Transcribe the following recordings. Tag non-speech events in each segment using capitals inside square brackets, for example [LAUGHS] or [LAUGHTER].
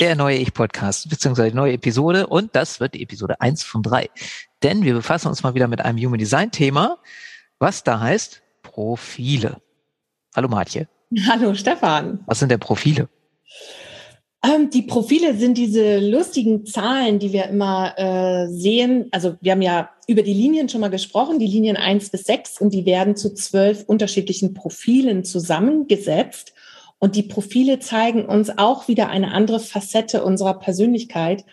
Der neue Ich-Podcast, beziehungsweise die neue Episode. Und das wird die Episode 1 von 3. Denn wir befassen uns mal wieder mit einem Human Design-Thema, was da heißt Profile. Hallo Martje. Hallo Stefan. Was sind denn Profile? Ähm, die Profile sind diese lustigen Zahlen, die wir immer äh, sehen. Also wir haben ja über die Linien schon mal gesprochen, die Linien 1 bis 6 und die werden zu zwölf unterschiedlichen Profilen zusammengesetzt. Und die Profile zeigen uns auch wieder eine andere Facette unserer Persönlichkeit,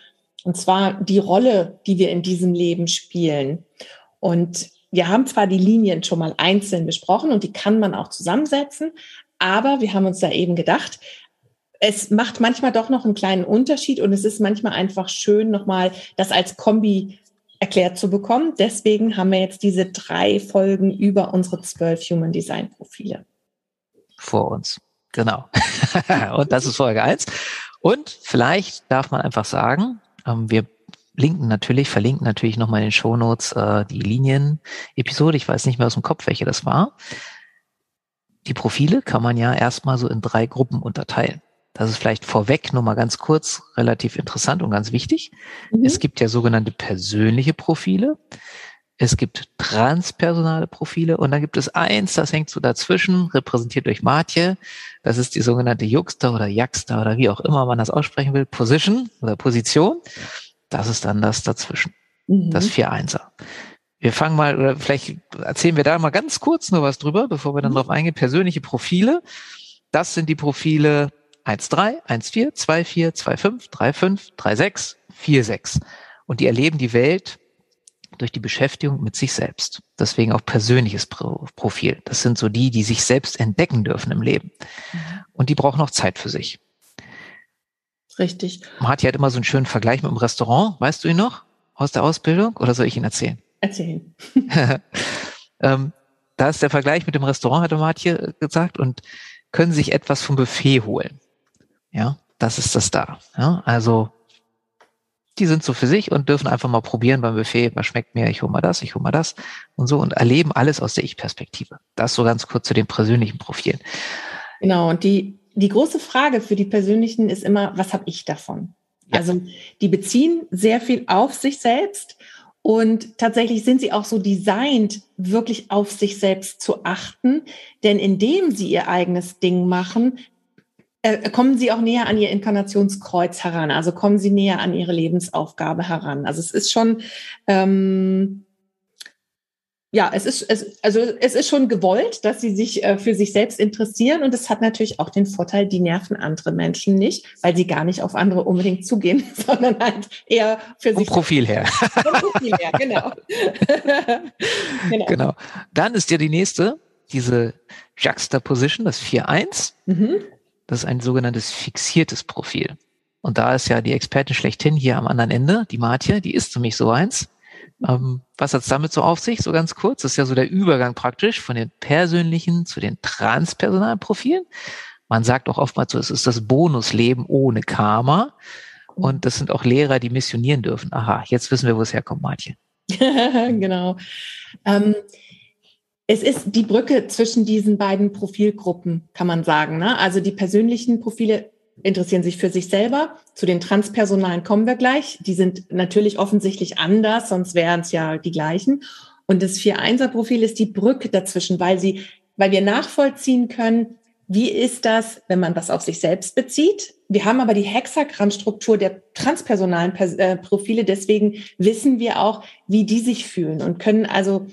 und zwar die Rolle, die wir in diesem Leben spielen. Und wir haben zwar die Linien schon mal einzeln besprochen und die kann man auch zusammensetzen, aber wir haben uns da eben gedacht, es macht manchmal doch noch einen kleinen Unterschied und es ist manchmal einfach schön, nochmal das als Kombi erklärt zu bekommen. Deswegen haben wir jetzt diese drei Folgen über unsere zwölf Human Design Profile. Vor uns. Genau. [LAUGHS] und das ist Folge eins. Und vielleicht darf man einfach sagen, ähm, wir linken natürlich, verlinken natürlich nochmal in den Shownotes äh, die Linien-Episode. Ich weiß nicht mehr aus dem Kopf, welche das war. Die Profile kann man ja erstmal so in drei Gruppen unterteilen. Das ist vielleicht vorweg nur mal ganz kurz relativ interessant und ganz wichtig. Mhm. Es gibt ja sogenannte persönliche Profile. Es gibt transpersonale Profile und dann gibt es eins, das hängt so dazwischen, repräsentiert durch Martje. Das ist die sogenannte Juxta oder Jaxta oder wie auch immer man das aussprechen will, Position oder Position. Das ist dann das dazwischen, mhm. das 4-1er. Wir fangen mal, oder vielleicht erzählen wir da mal ganz kurz nur was drüber, bevor wir dann mhm. drauf eingehen. Persönliche Profile. Das sind die Profile 1-3, 1-4, 2-4, 2-5, 3-5, 3-6, 4-6. Und die erleben die Welt durch die Beschäftigung mit sich selbst. Deswegen auch persönliches Profil. Das sind so die, die sich selbst entdecken dürfen im Leben. Mhm. Und die brauchen auch Zeit für sich. Richtig. Marti hat immer so einen schönen Vergleich mit dem Restaurant. Weißt du ihn noch aus der Ausbildung oder soll ich ihn erzählen? Erzählen. [LAUGHS] [LAUGHS] ähm, da ist der Vergleich mit dem Restaurant, hat der Marti gesagt, und können sich etwas vom Buffet holen. Ja, das ist das da. Ja, also die sind so für sich und dürfen einfach mal probieren beim Buffet, was schmeckt mir, ich hole mal das, ich hole mal das und so und erleben alles aus der Ich-Perspektive. Das so ganz kurz zu den persönlichen Profilen. Genau, und die, die große Frage für die persönlichen ist immer, was habe ich davon? Ja. Also die beziehen sehr viel auf sich selbst und tatsächlich sind sie auch so designt, wirklich auf sich selbst zu achten. Denn indem sie ihr eigenes Ding machen, äh, kommen Sie auch näher an Ihr Inkarnationskreuz heran, also kommen Sie näher an Ihre Lebensaufgabe heran. Also es ist schon, ähm, ja, es ist, es, also es ist schon gewollt, dass Sie sich äh, für sich selbst interessieren und es hat natürlich auch den Vorteil, die nerven andere Menschen nicht, weil sie gar nicht auf andere unbedingt zugehen, [LAUGHS] sondern halt eher für sich. Profil her. Profil her, genau. [LAUGHS] genau. Genau. Dann ist ja die nächste, diese Juxtaposition, das 4-1. Mhm. Das ist ein sogenanntes fixiertes Profil. Und da ist ja die Expertin schlechthin hier am anderen Ende, die Martje, die ist für mich so eins. Ähm, was hat's damit so auf sich? So ganz kurz. Das ist ja so der Übergang praktisch von den persönlichen zu den transpersonalen Profilen. Man sagt auch oftmals so, es ist das Bonusleben ohne Karma. Und das sind auch Lehrer, die missionieren dürfen. Aha, jetzt wissen wir, wo es herkommt, Martje. [LAUGHS] genau. Ähm, es ist die Brücke zwischen diesen beiden Profilgruppen, kann man sagen. Ne? Also die persönlichen Profile interessieren sich für sich selber. Zu den Transpersonalen kommen wir gleich. Die sind natürlich offensichtlich anders, sonst wären es ja die gleichen. Und das 4-1er-Profil ist die Brücke dazwischen, weil sie, weil wir nachvollziehen können, wie ist das, wenn man das auf sich selbst bezieht? Wir haben aber die Hexagrammstruktur der transpersonalen äh, Profile, deswegen wissen wir auch, wie die sich fühlen und können also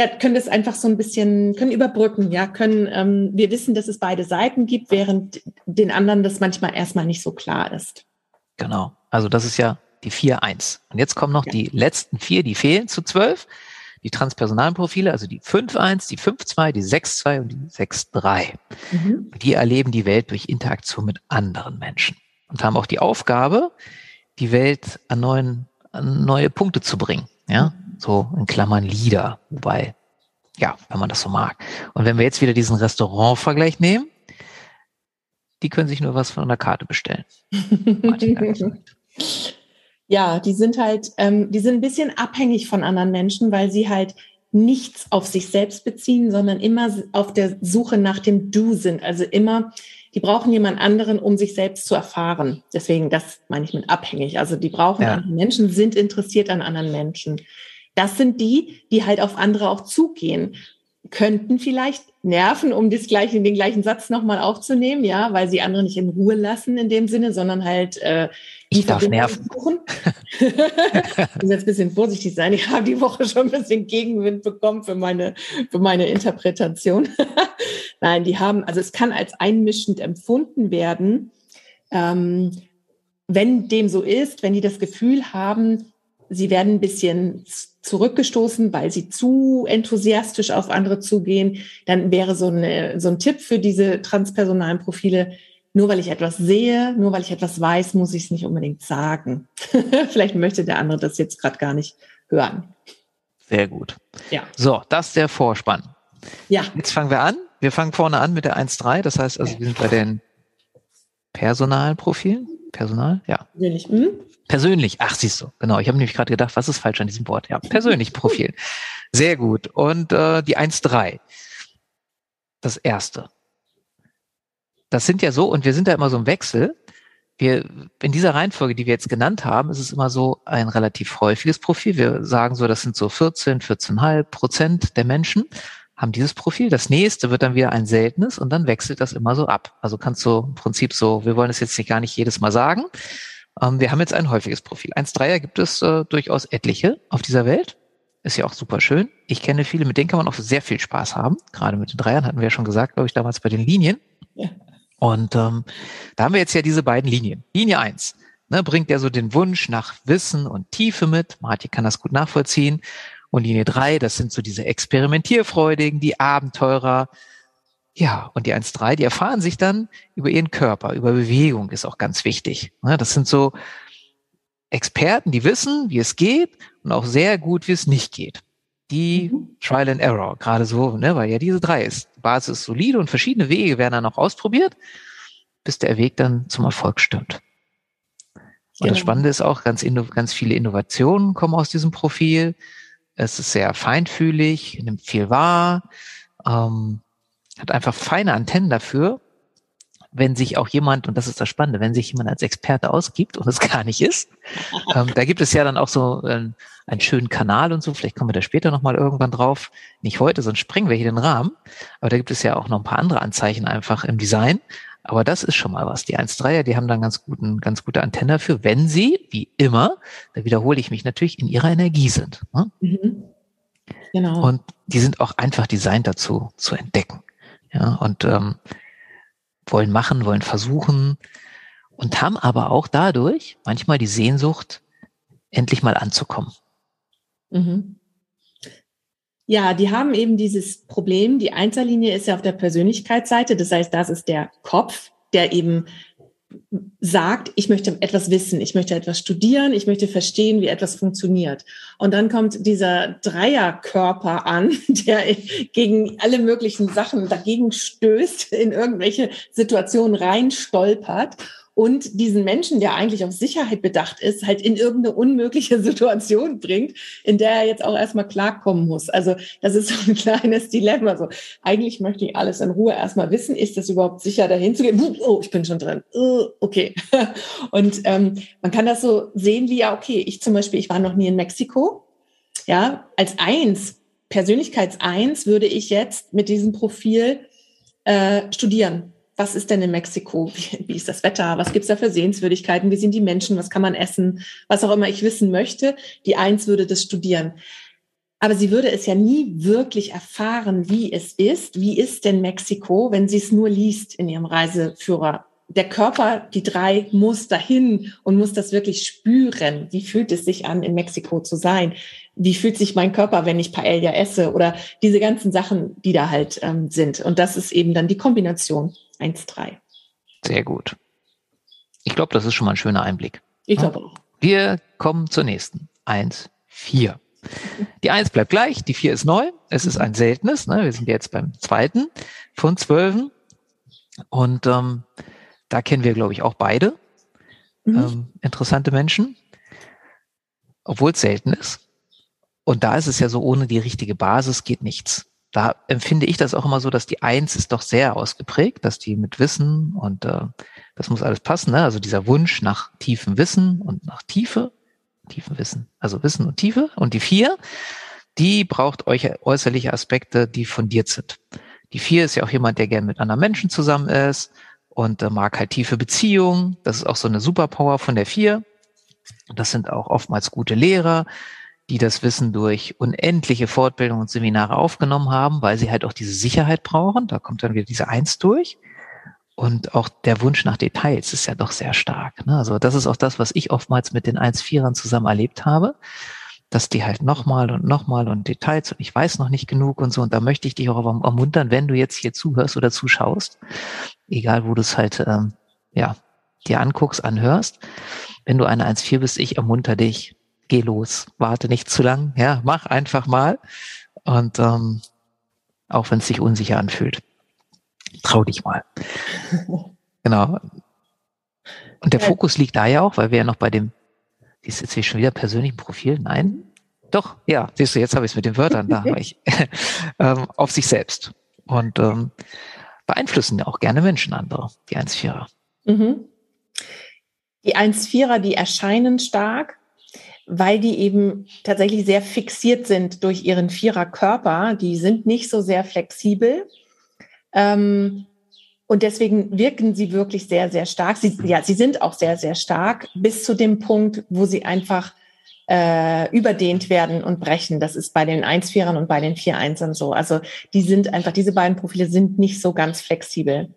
ja, können das einfach so ein bisschen, können überbrücken, ja, können, ähm, wir wissen, dass es beide Seiten gibt, während den anderen das manchmal erstmal nicht so klar ist. Genau. Also das ist ja die 4-1. Und jetzt kommen noch ja. die letzten vier, die fehlen zu 12. Die transpersonalen Profile, also die 5-1, die 5-2, die 6-2 und die 6-3. Mhm. Die erleben die Welt durch Interaktion mit anderen Menschen und haben auch die Aufgabe, die Welt an, neuen, an neue Punkte zu bringen. Ja, so in Klammern Lieder, wobei, ja, wenn man das so mag. Und wenn wir jetzt wieder diesen Restaurant-Vergleich nehmen, die können sich nur was von einer Karte bestellen. [LAUGHS] ja, die sind halt, ähm, die sind ein bisschen abhängig von anderen Menschen, weil sie halt nichts auf sich selbst beziehen, sondern immer auf der Suche nach dem Du sind. Also immer, die brauchen jemand anderen, um sich selbst zu erfahren. Deswegen, das meine ich mit abhängig. Also die brauchen ja. andere Menschen, sind interessiert an anderen Menschen. Das sind die, die halt auf andere auch zugehen könnten vielleicht nerven, um das gleiche, den gleichen Satz nochmal aufzunehmen, ja, weil sie andere nicht in Ruhe lassen in dem Sinne, sondern halt äh, ich darf nerven. [LAUGHS] Ich muss jetzt ein bisschen vorsichtig sein. Ich habe die Woche schon ein bisschen Gegenwind bekommen für meine, für meine Interpretation. [LAUGHS] Nein, die haben, also es kann als einmischend empfunden werden, ähm, wenn dem so ist, wenn die das Gefühl haben, sie werden ein bisschen zurückgestoßen, weil sie zu enthusiastisch auf andere zugehen, dann wäre so, eine, so ein Tipp für diese transpersonalen Profile, nur weil ich etwas sehe, nur weil ich etwas weiß, muss ich es nicht unbedingt sagen. [LAUGHS] Vielleicht möchte der andere das jetzt gerade gar nicht hören. Sehr gut. Ja. So, das ist der Vorspann. Ja. Jetzt fangen wir an. Wir fangen vorne an mit der 1.3. Das heißt also, wir sind bei den personalen Profilen. Personal, ja. Persönlich. Hm? Persönlich. Ach, siehst du. Genau. Ich habe nämlich gerade gedacht, was ist falsch an diesem Wort? Ja, persönlich [LAUGHS] Profil. Sehr gut. Und äh, die 1.3. Das erste. Das sind ja so, und wir sind da immer so im Wechsel. Wir, in dieser Reihenfolge, die wir jetzt genannt haben, ist es immer so ein relativ häufiges Profil. Wir sagen so, das sind so 14, 14,5 Prozent der Menschen haben dieses Profil. Das nächste wird dann wieder ein seltenes und dann wechselt das immer so ab. Also kannst du im Prinzip so, wir wollen es jetzt nicht gar nicht jedes Mal sagen. Ähm, wir haben jetzt ein häufiges Profil. 1,3er gibt es äh, durchaus etliche auf dieser Welt. Ist ja auch super schön. Ich kenne viele, mit denen kann man auch sehr viel Spaß haben. Gerade mit den Dreiern hatten wir ja schon gesagt, glaube ich, damals bei den Linien. Ja. Und ähm, da haben wir jetzt ja diese beiden Linien. Linie eins ne, bringt ja so den Wunsch nach Wissen und Tiefe mit. Martin kann das gut nachvollziehen. Und Linie drei, das sind so diese Experimentierfreudigen, die Abenteurer. Ja, und die 1.3, die erfahren sich dann über ihren Körper, über Bewegung ist auch ganz wichtig. Ne, das sind so Experten, die wissen, wie es geht und auch sehr gut, wie es nicht geht. Die mhm. Trial and Error, gerade so, ne, weil ja diese drei ist. Die Basis ist solide und verschiedene Wege werden dann auch ausprobiert, bis der Weg dann zum Erfolg stimmt. Und genau. das Spannende ist auch, ganz, ganz viele Innovationen kommen aus diesem Profil. Es ist sehr feinfühlig, nimmt viel wahr, ähm, hat einfach feine Antennen dafür, wenn sich auch jemand, und das ist das Spannende, wenn sich jemand als Experte ausgibt und es [LAUGHS] gar nicht ist, ähm, da gibt es ja dann auch so äh, einen schönen Kanal und so, vielleicht kommen wir da später nochmal irgendwann drauf, nicht heute, sonst sprengen wir hier den Rahmen, aber da gibt es ja auch noch ein paar andere Anzeichen einfach im Design, aber das ist schon mal was. Die 1.3er, die haben dann ganz guten, ganz gute Antenne dafür, wenn sie, wie immer, da wiederhole ich mich natürlich, in ihrer Energie sind. Ne? Mhm. Genau. Und die sind auch einfach designt dazu, zu entdecken. Ja, und ähm, wollen machen, wollen versuchen und haben aber auch dadurch manchmal die Sehnsucht, endlich mal anzukommen. Mhm. Ja, die haben eben dieses Problem. Die Einzellinie ist ja auf der Persönlichkeitsseite. Das heißt, das ist der Kopf, der eben sagt, ich möchte etwas wissen, ich möchte etwas studieren, ich möchte verstehen, wie etwas funktioniert. Und dann kommt dieser Dreierkörper an, [LAUGHS] der gegen alle möglichen Sachen dagegen stößt, in irgendwelche Situationen reinstolpert und diesen Menschen, der eigentlich auf Sicherheit bedacht ist, halt in irgendeine unmögliche [LAUGHS] Situation bringt, in der er jetzt auch erstmal klarkommen muss. Also das ist so ein kleines Dilemma. So, eigentlich möchte ich alles in Ruhe erstmal wissen. Ist das überhaupt sicher, dahin zu gehen? Oh, ich bin schon drin. Okay. [LAUGHS] Und ähm, man kann das so sehen wie, ja, okay, ich zum Beispiel, ich war noch nie in Mexiko. Ja, als eins, Persönlichkeitseins würde ich jetzt mit diesem Profil äh, studieren was ist denn in Mexiko? Wie, wie ist das Wetter? Was gibt's da für Sehenswürdigkeiten? Wie sind die Menschen? Was kann man essen? Was auch immer ich wissen möchte. Die Eins würde das studieren. Aber sie würde es ja nie wirklich erfahren, wie es ist. Wie ist denn Mexiko, wenn sie es nur liest in ihrem Reiseführer? Der Körper, die drei, muss dahin und muss das wirklich spüren. Wie fühlt es sich an, in Mexiko zu sein? Wie fühlt sich mein Körper, wenn ich Paella esse? Oder diese ganzen Sachen, die da halt ähm, sind. Und das ist eben dann die Kombination 1,3. Sehr gut. Ich glaube, das ist schon mal ein schöner Einblick. Ich glaube auch. wir kommen zur nächsten. Eins, vier. Die Eins bleibt gleich, die Vier ist neu. Es ist ein seltenes. Ne? Wir sind jetzt beim zweiten von zwölfen. Und ähm, da kennen wir, glaube ich, auch beide mhm. ähm, interessante Menschen, obwohl es selten ist. Und da ist es ja so, ohne die richtige Basis geht nichts. Da empfinde ich das auch immer so, dass die Eins ist doch sehr ausgeprägt, dass die mit Wissen und äh, das muss alles passen. Ne? Also dieser Wunsch nach tiefem Wissen und nach Tiefe, tiefen Wissen, also Wissen und Tiefe. Und die Vier, die braucht euch äußerliche Aspekte, die fundiert sind. Die Vier ist ja auch jemand, der gern mit anderen Menschen zusammen ist und äh, mag halt tiefe Beziehungen. Das ist auch so eine Superpower von der Vier. Das sind auch oftmals gute Lehrer, die das Wissen durch unendliche Fortbildungen und Seminare aufgenommen haben, weil sie halt auch diese Sicherheit brauchen. Da kommt dann wieder diese Eins durch. Und auch der Wunsch nach Details ist ja doch sehr stark. Ne? Also das ist auch das, was ich oftmals mit den 1-4ern zusammen erlebt habe, dass die halt nochmal und nochmal und Details und ich weiß noch nicht genug und so. Und da möchte ich dich auch ermuntern, wenn du jetzt hier zuhörst oder zuschaust, egal wo du es halt ähm, ja dir anguckst, anhörst, wenn du eine 1-4 bist, ich ermunter dich, geh los, warte nicht zu lang, ja, mach einfach mal. Und ähm, auch wenn es sich unsicher anfühlt trau dich mal. [LAUGHS] genau. Und der Fokus liegt da ja auch, weil wir ja noch bei dem, ist jetzt hier schon wieder persönlichen Profil? Nein? Doch, ja, siehst du, jetzt habe ich es mit den Wörtern, da habe ich, [LAUGHS] ähm, auf sich selbst. Und ähm, beeinflussen ja auch gerne Menschen andere, die 1-4er. Mhm. Die 1-4er, die erscheinen stark, weil die eben tatsächlich sehr fixiert sind durch ihren Vierer-Körper. Die sind nicht so sehr flexibel. Ähm, und deswegen wirken sie wirklich sehr, sehr stark. Sie, ja, sie sind auch sehr, sehr stark bis zu dem Punkt, wo sie einfach äh, überdehnt werden und brechen. Das ist bei den 1-4ern und bei den 4-1ern so. Also die sind einfach, diese beiden Profile sind nicht so ganz flexibel.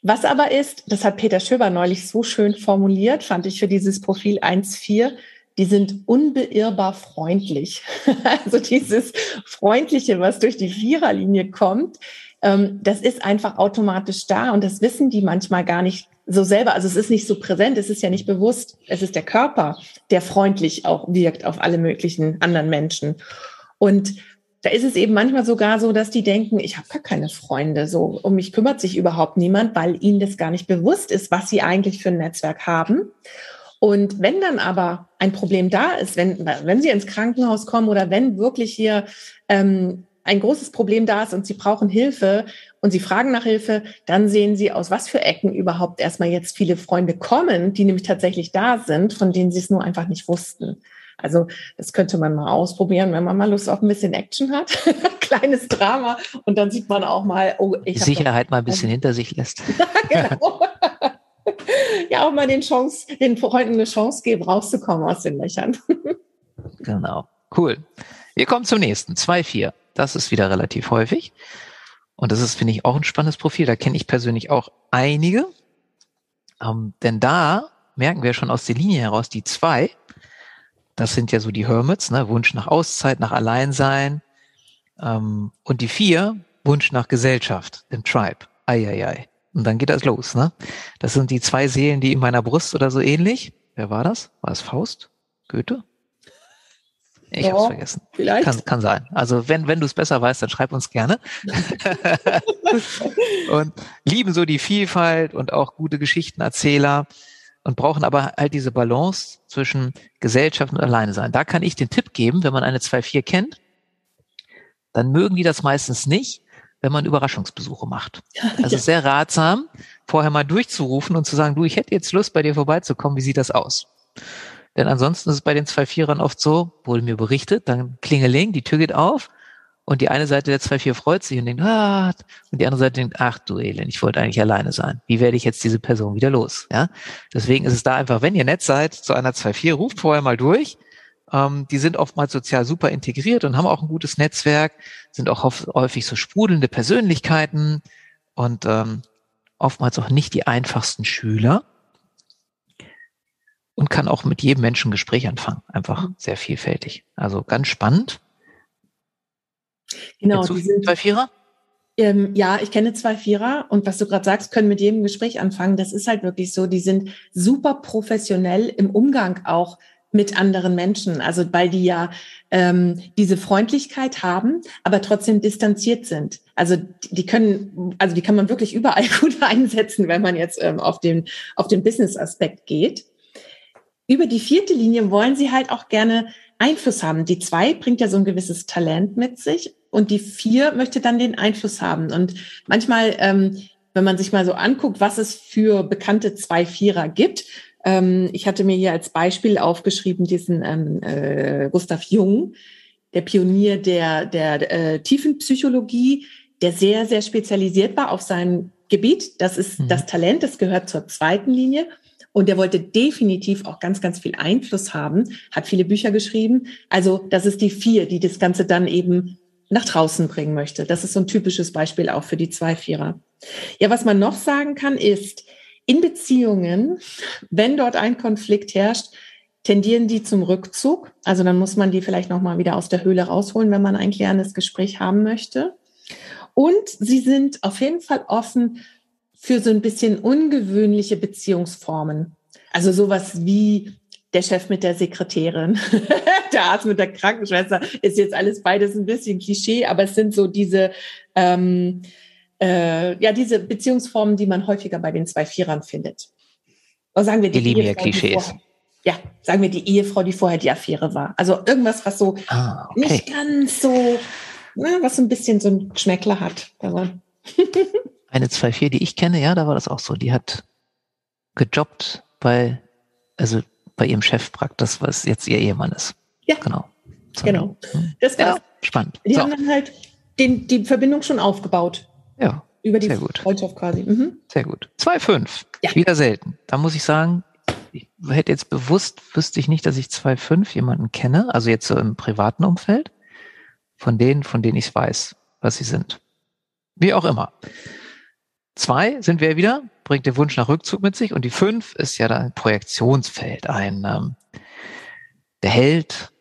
Was aber ist, das hat Peter Schöber neulich so schön formuliert, fand ich für dieses Profil 1-4, die sind unbeirrbar freundlich. [LAUGHS] also dieses Freundliche, was durch die Viererlinie kommt, ähm, das ist einfach automatisch da und das wissen die manchmal gar nicht so selber. Also es ist nicht so präsent, es ist ja nicht bewusst. Es ist der Körper, der freundlich auch wirkt auf alle möglichen anderen Menschen. Und da ist es eben manchmal sogar so, dass die denken, ich habe gar keine Freunde, so um mich kümmert sich überhaupt niemand, weil ihnen das gar nicht bewusst ist, was sie eigentlich für ein Netzwerk haben. Und wenn dann aber ein Problem da ist, wenn, wenn sie ins Krankenhaus kommen oder wenn wirklich hier ähm, ein großes Problem da ist und Sie brauchen Hilfe und Sie fragen nach Hilfe, dann sehen Sie, aus was für Ecken überhaupt erstmal jetzt viele Freunde kommen, die nämlich tatsächlich da sind, von denen Sie es nur einfach nicht wussten. Also das könnte man mal ausprobieren, wenn man mal Lust auf ein bisschen Action hat. [LAUGHS] Kleines Drama und dann sieht man auch mal, oh, ich Die Sicherheit mal ein bisschen [LAUGHS] hinter sich lässt. genau. [LAUGHS] [LAUGHS] ja, auch mal den Chance, den Freunden eine Chance geben, rauszukommen aus den Löchern. [LAUGHS] genau. Cool. Wir kommen zum nächsten. 2-4. Das ist wieder relativ häufig. Und das ist, finde ich, auch ein spannendes Profil. Da kenne ich persönlich auch einige. Ähm, denn da merken wir schon aus der Linie heraus, die zwei, das sind ja so die Hermits, ne? Wunsch nach Auszeit, nach Alleinsein. Ähm, und die vier, Wunsch nach Gesellschaft, dem Tribe. Eieiei. Und dann geht das los, ne? Das sind die zwei Seelen, die in meiner Brust oder so ähnlich. Wer war das? War es Faust? Goethe? Ich ja, habe es vergessen. Vielleicht. Kann, kann sein. Also wenn, wenn du es besser weißt, dann schreib uns gerne. [LAUGHS] und lieben so die Vielfalt und auch gute Geschichtenerzähler und brauchen aber halt diese Balance zwischen Gesellschaft und alleine sein. Da kann ich den Tipp geben, wenn man eine 2-4 kennt, dann mögen die das meistens nicht, wenn man Überraschungsbesuche macht. [LAUGHS] Also ja. sehr ratsam, vorher mal durchzurufen und zu sagen, du, ich hätte jetzt Lust, bei dir vorbeizukommen, wie sieht das aus? Denn ansonsten ist es bei den zwei Vierern oft so, wurde mir berichtet, dann klingeling, die Tür geht auf und die eine Seite der zwei Vier freut sich und denkt, ah, und die andere Seite denkt, ach du Elend, ich wollte eigentlich alleine sein. Wie werde ich jetzt diese Person wieder los? Ja, deswegen ist es da einfach, wenn ihr nett seid zu einer zwei Vier, ruft vorher mal durch. Ähm, die sind oftmals sozial super integriert und haben auch ein gutes Netzwerk, sind auch häufig so sprudelnde Persönlichkeiten und ähm, oftmals auch nicht die einfachsten Schüler und kann auch mit jedem Menschen ein Gespräch anfangen. Einfach mhm. sehr vielfältig. Also ganz spannend. Genau, die sind, zwei Vierer? Ähm, ja, ich kenne zwei Vierer und was du gerade sagst, können mit jedem Gespräch anfangen. Das ist halt wirklich so. Die sind super professionell im Umgang auch mit anderen Menschen. Also weil die ja ähm, diese Freundlichkeit haben, aber trotzdem distanziert sind. Also die können, also die kann man wirklich überall [LAUGHS] gut einsetzen, wenn man jetzt ähm, auf den auf den Business-Aspekt geht. Über die vierte Linie wollen sie halt auch gerne Einfluss haben. Die zwei bringt ja so ein gewisses Talent mit sich und die vier möchte dann den Einfluss haben. Und manchmal, ähm, wenn man sich mal so anguckt, was es für bekannte zwei Vierer gibt, ähm, ich hatte mir hier als Beispiel aufgeschrieben diesen ähm, äh, Gustav Jung, der Pionier der, der äh, Tiefenpsychologie, der sehr, sehr spezialisiert war auf seinem Gebiet. Das ist mhm. das Talent, das gehört zur zweiten Linie. Und der wollte definitiv auch ganz, ganz viel Einfluss haben, hat viele Bücher geschrieben. Also das ist die vier, die das Ganze dann eben nach draußen bringen möchte. Das ist so ein typisches Beispiel auch für die Zwei-Vierer. Ja, was man noch sagen kann, ist, in Beziehungen, wenn dort ein Konflikt herrscht, tendieren die zum Rückzug. Also dann muss man die vielleicht nochmal wieder aus der Höhle rausholen, wenn man ein klärendes Gespräch haben möchte. Und sie sind auf jeden Fall offen für so ein bisschen ungewöhnliche Beziehungsformen. Also sowas wie der Chef mit der Sekretärin, [LAUGHS] der Arzt mit der Krankenschwester, ist jetzt alles beides ein bisschen Klischee, aber es sind so diese, ähm, äh, ja, diese Beziehungsformen, die man häufiger bei den zwei Vierern findet. Oder sagen wir die, die Ehefrau, Klischees. Vorher, ja, sagen wir die Ehefrau, die vorher die Affäre war. Also irgendwas, was so ah, okay. nicht ganz so, na, was so ein bisschen so ein Geschmäckler hat. [LAUGHS] eine 2-4, die ich kenne, ja, da war das auch so. Die hat gejobbt bei, also bei ihrem Chef praktisch, was jetzt ihr Ehemann ist. Ja. Genau. So. Genau. Hm. Das war ja, spannend. Die so. haben dann halt den, die Verbindung schon aufgebaut. Ja. Über die sehr gut. Freundschaft quasi. Mhm. Sehr gut. 2-5. Ja. Wieder selten. Da muss ich sagen, ich hätte jetzt bewusst, wüsste ich nicht, dass ich 2-5 jemanden kenne, also jetzt so im privaten Umfeld, von denen, von denen ich weiß, was sie sind. Wie auch immer. Zwei sind wir wieder, bringt den Wunsch nach Rückzug mit sich. Und die fünf ist ja dann ein Projektionsfeld, ein ähm, der Held,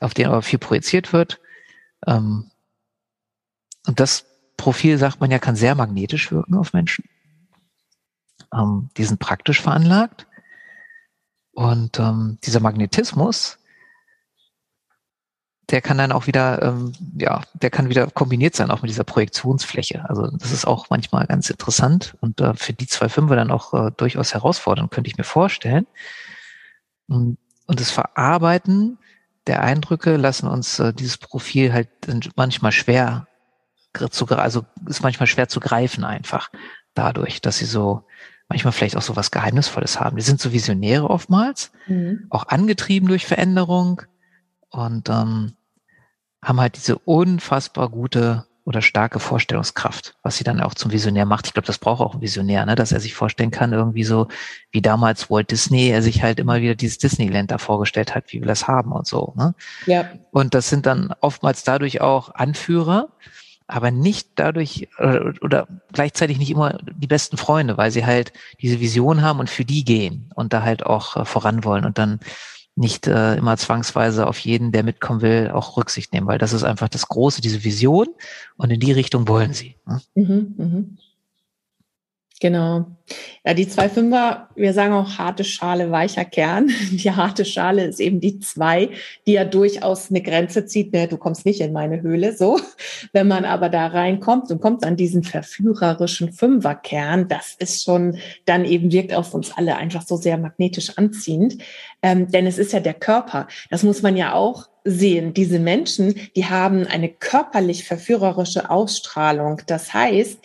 auf den aber viel projiziert wird. Ähm, und das Profil, sagt man ja, kann sehr magnetisch wirken auf Menschen. Ähm, die sind praktisch veranlagt. Und ähm, dieser Magnetismus der kann dann auch wieder, ähm, ja, der kann wieder kombiniert sein, auch mit dieser Projektionsfläche. Also das ist auch manchmal ganz interessant und äh, für die zwei Fünfer dann auch äh, durchaus herausfordernd, könnte ich mir vorstellen. Und, und das Verarbeiten der Eindrücke lassen uns äh, dieses Profil halt manchmal schwer zu, also ist manchmal schwer zu greifen einfach dadurch, dass sie so manchmal vielleicht auch so was Geheimnisvolles haben. Die sind so Visionäre oftmals, mhm. auch angetrieben durch Veränderung und ähm, haben halt diese unfassbar gute oder starke Vorstellungskraft, was sie dann auch zum Visionär macht. Ich glaube, das braucht auch ein Visionär, ne? dass er sich vorstellen kann, irgendwie so wie damals Walt Disney, er sich halt immer wieder dieses Disneyland da vorgestellt hat, wie wir das haben und so. Ne? Ja. Und das sind dann oftmals dadurch auch Anführer, aber nicht dadurch oder, oder gleichzeitig nicht immer die besten Freunde, weil sie halt diese Vision haben und für die gehen und da halt auch äh, voran wollen und dann nicht äh, immer zwangsweise auf jeden, der mitkommen will, auch Rücksicht nehmen, weil das ist einfach das Große, diese Vision und in die Richtung wollen sie. Ne? Mhm, mhm. Genau. Ja, die zwei Fünfer, wir sagen auch harte Schale, weicher Kern. [LAUGHS] Die harte Schale ist eben die zwei, die ja durchaus eine Grenze zieht. Ne, du kommst nicht in meine Höhle, so. [LAUGHS] Wenn man aber da reinkommt und kommt an diesen verführerischen Fünferkern, das ist schon, dann eben wirkt auf uns alle einfach so sehr magnetisch anziehend. Ähm, denn es ist ja der Körper. Das muss man ja auch sehen. Diese Menschen, die haben eine körperlich verführerische Ausstrahlung. Das heißt,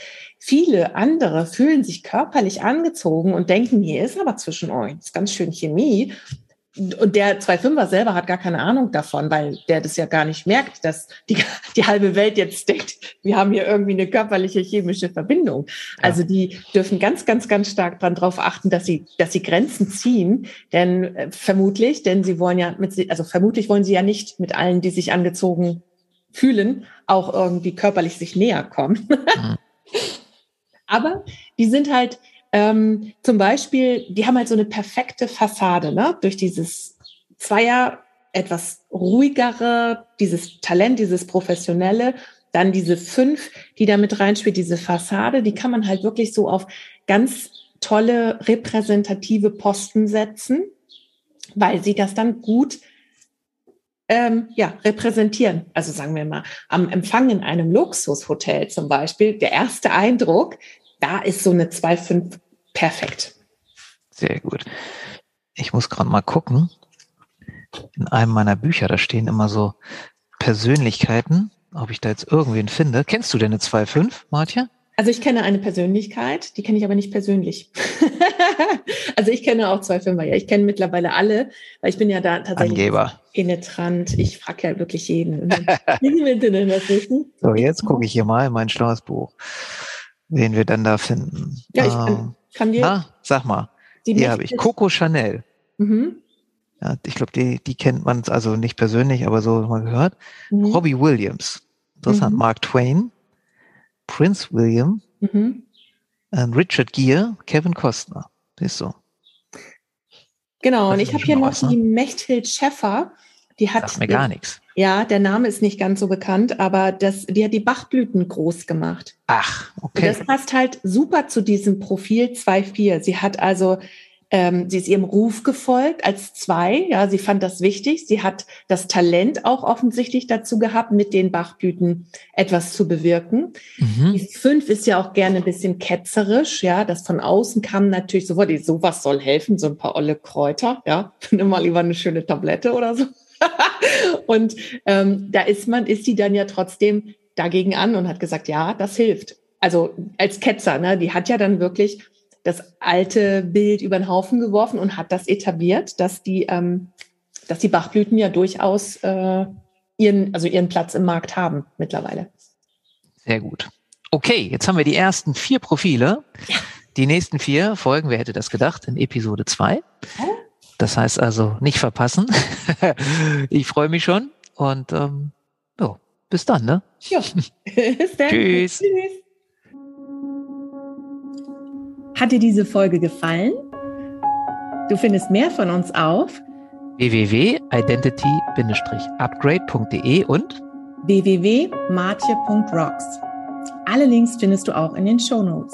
Viele andere fühlen sich körperlich angezogen und denken, hier ist aber zwischen euch ist ganz schön Chemie. Und der 2.5er selber hat gar keine Ahnung davon, weil der das ja gar nicht merkt, dass die, die halbe Welt jetzt denkt, wir haben hier irgendwie eine körperliche chemische Verbindung. Ja. Also die dürfen ganz, ganz, ganz stark darauf achten, dass sie, dass sie Grenzen ziehen. Denn äh, vermutlich, denn sie wollen ja mit, also vermutlich wollen sie ja nicht mit allen, die sich angezogen fühlen, auch irgendwie körperlich sich näher kommen. Mhm. [LAUGHS] Aber die sind halt ähm, zum Beispiel, die haben halt so eine perfekte Fassade, ne? Durch dieses Zweier etwas ruhigere, dieses Talent, dieses Professionelle Dann diese fünf, die da mit reinspielt, diese Fassade, die kann man halt wirklich so auf ganz tolle repräsentative Posten setzen, weil sie das dann gut ähm, ja, repräsentieren. Also sagen wir mal, am Empfang in einem Luxushotel zum Beispiel, der erste Eindruck, da ist so eine 2,5 perfekt. Sehr gut. Ich muss gerade mal gucken. In einem meiner Bücher, da stehen immer so Persönlichkeiten, ob ich da jetzt irgendwen finde. Kennst du denn eine 2,5, Martja? Also ich kenne eine Persönlichkeit, die kenne ich aber nicht persönlich. [LAUGHS] also ich kenne auch zwei Firmen, ja. Ich kenne mittlerweile alle, weil ich bin ja da tatsächlich Angeber. penetrant. Ich frage ja wirklich jeden. denn das wissen? So, jetzt gucke ich hier mal in mein schlaues Buch, wen wir dann da finden. Ja, ich kann, kann dir. Na, sag mal. Die, die habe ich. Coco Chanel. Mhm. Ja, ich glaube, die, die kennt man also nicht persönlich, aber so mal gehört. Mhm. Robbie Williams. Interessant. Mhm. Mark Twain. Prince William, mhm. Richard Gere, Kevin Costner. Ist so. Genau, das und ich habe hier noch was, ne? die Mechthild Schäffer. Die hat Sagt mir gar nichts. Ja, der Name ist nicht ganz so bekannt, aber das, die hat die Bachblüten groß gemacht. Ach, okay. Und das passt halt super zu diesem Profil 2.4. Sie hat also ähm, sie ist ihrem Ruf gefolgt als zwei. Ja, sie fand das wichtig. Sie hat das Talent auch offensichtlich dazu gehabt, mit den Bachblüten etwas zu bewirken. Mhm. Die fünf ist ja auch gerne ein bisschen ketzerisch. Ja, das von außen kam natürlich sofort, die sowas soll helfen, so ein paar olle Kräuter. Ja, [LAUGHS] nimm mal lieber eine schöne Tablette oder so. [LAUGHS] und ähm, da ist man, ist sie dann ja trotzdem dagegen an und hat gesagt, ja, das hilft. Also als Ketzer, ne, die hat ja dann wirklich das alte Bild über den Haufen geworfen und hat das etabliert, dass die, ähm, dass die Bachblüten ja durchaus äh, ihren, also ihren Platz im Markt haben mittlerweile. Sehr gut. Okay, jetzt haben wir die ersten vier Profile. Ja. Die nächsten vier folgen, wer hätte das gedacht, in Episode zwei. Das heißt also nicht verpassen. [LAUGHS] ich freue mich schon und ähm, jo, bis dann, ne? Ja. [LAUGHS] bis dann. Tschüss. Tschüss. Hat dir diese Folge gefallen? Du findest mehr von uns auf www.identity-upgrade.de und www.martje.rocks. Alle Links findest du auch in den Show Notes.